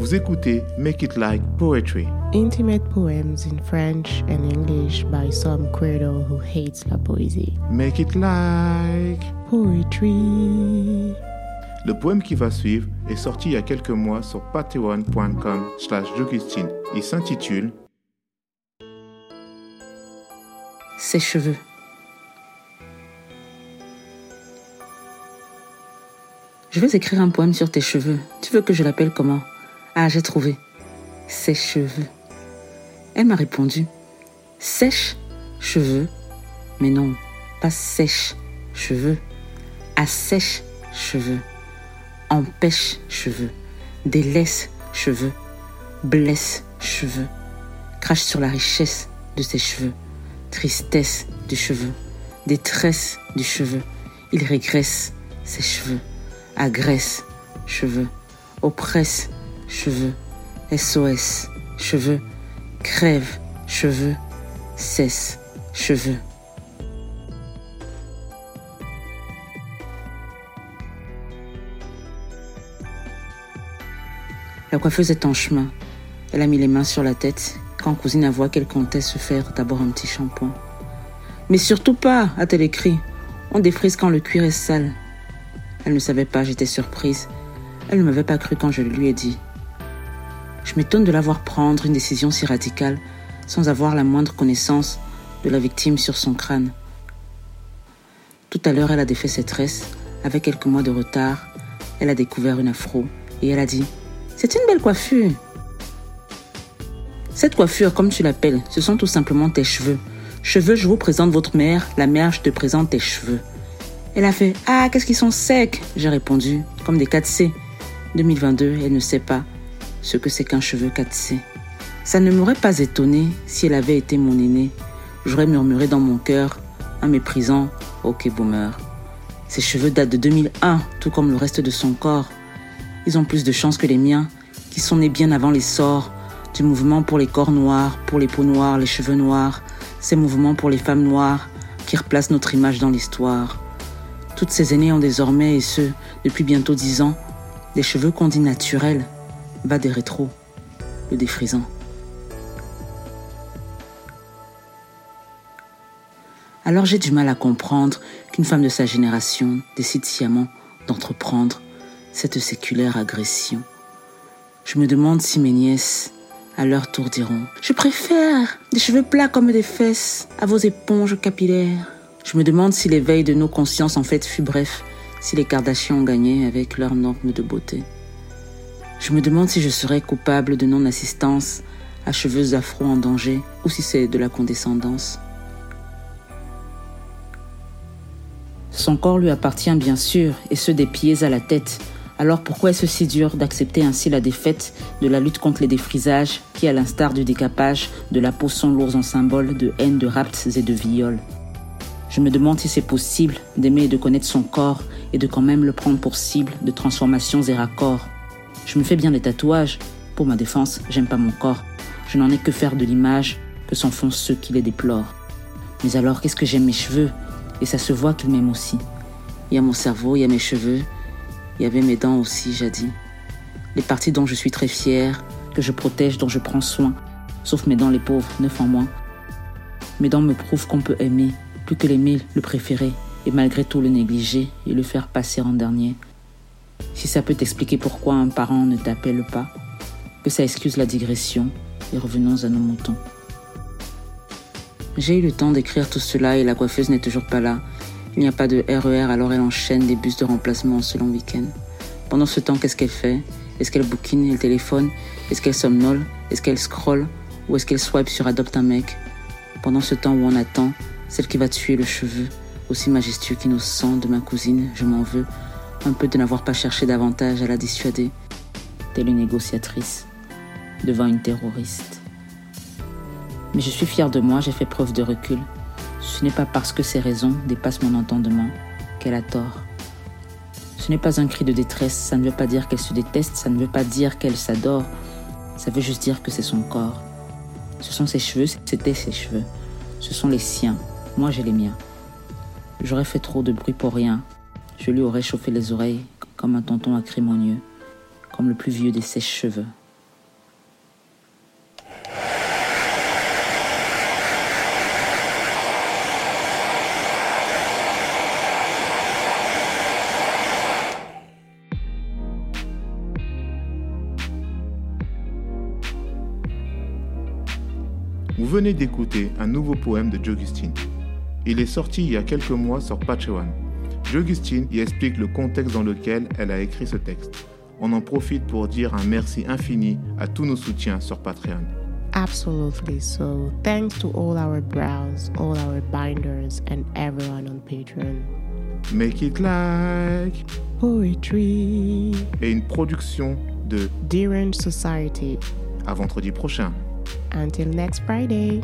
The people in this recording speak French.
Vous écoutez Make It Like Poetry. Intimate poems in French and English by some credo who hates la poésie. Make It Like Poetry. Le poème qui va suivre est sorti il y a quelques mois sur patreon.com slash Il s'intitule Ses cheveux. Je vais écrire un poème sur tes cheveux. Tu veux que je l'appelle comment? Ah, j'ai trouvé. Ses cheveux. Elle m'a répondu. Sèche cheveux. Mais non, pas sèche cheveux. Assèche cheveux. Empêche cheveux. Délaisse cheveux. Blesse cheveux. Crache sur la richesse de ses cheveux. Tristesse du cheveu. Détresse du cheveu. Il régresse ses cheveux agresse, cheveux, oppresse, cheveux, SOS, cheveux, crève, cheveux, cesse, cheveux. La coiffeuse est en chemin. Elle a mis les mains sur la tête quand cousine a voit qu'elle comptait se faire d'abord un petit shampoing. Mais surtout pas, a-t-elle écrit. On défrise quand le cuir est sale. Elle ne savait pas, j'étais surprise. Elle ne m'avait pas cru quand je lui ai dit. Je m'étonne de la voir prendre une décision si radicale sans avoir la moindre connaissance de la victime sur son crâne. Tout à l'heure, elle a défait ses tresses. Avec quelques mois de retard, elle a découvert une afro et elle a dit C'est une belle coiffure. Cette coiffure, comme tu l'appelles, ce sont tout simplement tes cheveux. Cheveux, je vous présente votre mère, la mère, je te présente tes cheveux. Elle a fait Ah, qu'est-ce qu'ils sont secs J'ai répondu, comme des 4C. 2022, elle ne sait pas ce que c'est qu'un cheveu 4C. Ça ne m'aurait pas étonné si elle avait été mon aînée. J'aurais murmuré dans mon cœur, en méprisant Ok, boomer. Ses cheveux datent de 2001, tout comme le reste de son corps. Ils ont plus de chance que les miens, qui sont nés bien avant l'essor du mouvement pour les corps noirs, pour les peaux noires, les cheveux noirs, ces mouvements pour les femmes noires qui replacent notre image dans l'histoire. Toutes ces aînées ont désormais, et ce, depuis bientôt dix ans, des cheveux qu'on dit naturels, bas des rétros, le défrisant. Alors j'ai du mal à comprendre qu'une femme de sa génération décide sciemment d'entreprendre cette séculaire agression. Je me demande si mes nièces, à leur tour, diront ⁇ Je préfère des cheveux plats comme des fesses à vos éponges capillaires ⁇ je me demande si l'éveil de nos consciences en fait fut bref, si les Kardashians ont gagné avec leurs normes de beauté. Je me demande si je serais coupable de non-assistance à cheveux afro en danger ou si c'est de la condescendance. Son corps lui appartient bien sûr, et ce des pieds à la tête. Alors pourquoi est-ce si dur d'accepter ainsi la défaite de la lutte contre les défrisages qui, à l'instar du décapage de la peau, sont lourds en symboles de haine, de rapts et de viols? Je me demande si c'est possible d'aimer et de connaître son corps et de quand même le prendre pour cible de transformations et raccords. Je me fais bien des tatouages. Pour ma défense, j'aime pas mon corps. Je n'en ai que faire de l'image que s'enfoncent ceux qui les déplorent. Mais alors, qu'est-ce que j'aime mes cheveux? Et ça se voit qu'ils m'aiment aussi. Il y a mon cerveau, il y a mes cheveux, il y avait mes dents aussi, jadis. Les parties dont je suis très fière, que je protège, dont je prends soin. Sauf mes dents, les pauvres, neuf en moins. Mes dents me prouvent qu'on peut aimer plus que l'aimer, le préférer, et malgré tout le négliger et le faire passer en dernier. Si ça peut t'expliquer pourquoi un parent ne t'appelle pas, que ça excuse la digression, et revenons à nos moutons. J'ai eu le temps d'écrire tout cela et la coiffeuse n'est toujours pas là. Il n'y a pas de RER, e alors elle enchaîne des bus de remplacement ce long week-end. Pendant ce temps, qu'est-ce qu'elle fait? Est-ce qu'elle bouquine le téléphone? Est-ce qu'elle somnole? Est-ce qu'elle scrolle? Ou est-ce qu'elle swipe sur Adopte un mec? Pendant ce temps où on attend, celle qui va tuer le cheveu, aussi majestueux qu'innocent de ma cousine, je m'en veux, un peu de n'avoir pas cherché davantage à la dissuader, telle une négociatrice devant une terroriste. Mais je suis fière de moi, j'ai fait preuve de recul. Ce n'est pas parce que ses raisons dépassent mon entendement qu'elle a tort. Ce n'est pas un cri de détresse, ça ne veut pas dire qu'elle se déteste, ça ne veut pas dire qu'elle s'adore, ça veut juste dire que c'est son corps. Ce sont ses cheveux, c'était ses cheveux. Ce sont les siens, moi, j'ai les miens. J'aurais fait trop de bruit pour rien. Je lui aurais chauffé les oreilles comme un tonton acrimonieux, comme le plus vieux des sèches-cheveux. Vous venez d'écouter un nouveau poème de Jogustine. Il est sorti il y a quelques mois sur Patreon. Jogustine y explique le contexte dans lequel elle a écrit ce texte. On en profite pour dire un merci infini à tous nos soutiens sur Patreon. Absolutely. So, thanks to all our brows, all our binders, and everyone on Patreon. Make it like Poetry. et une production de Derange Society. à vendredi prochain. Until next Friday.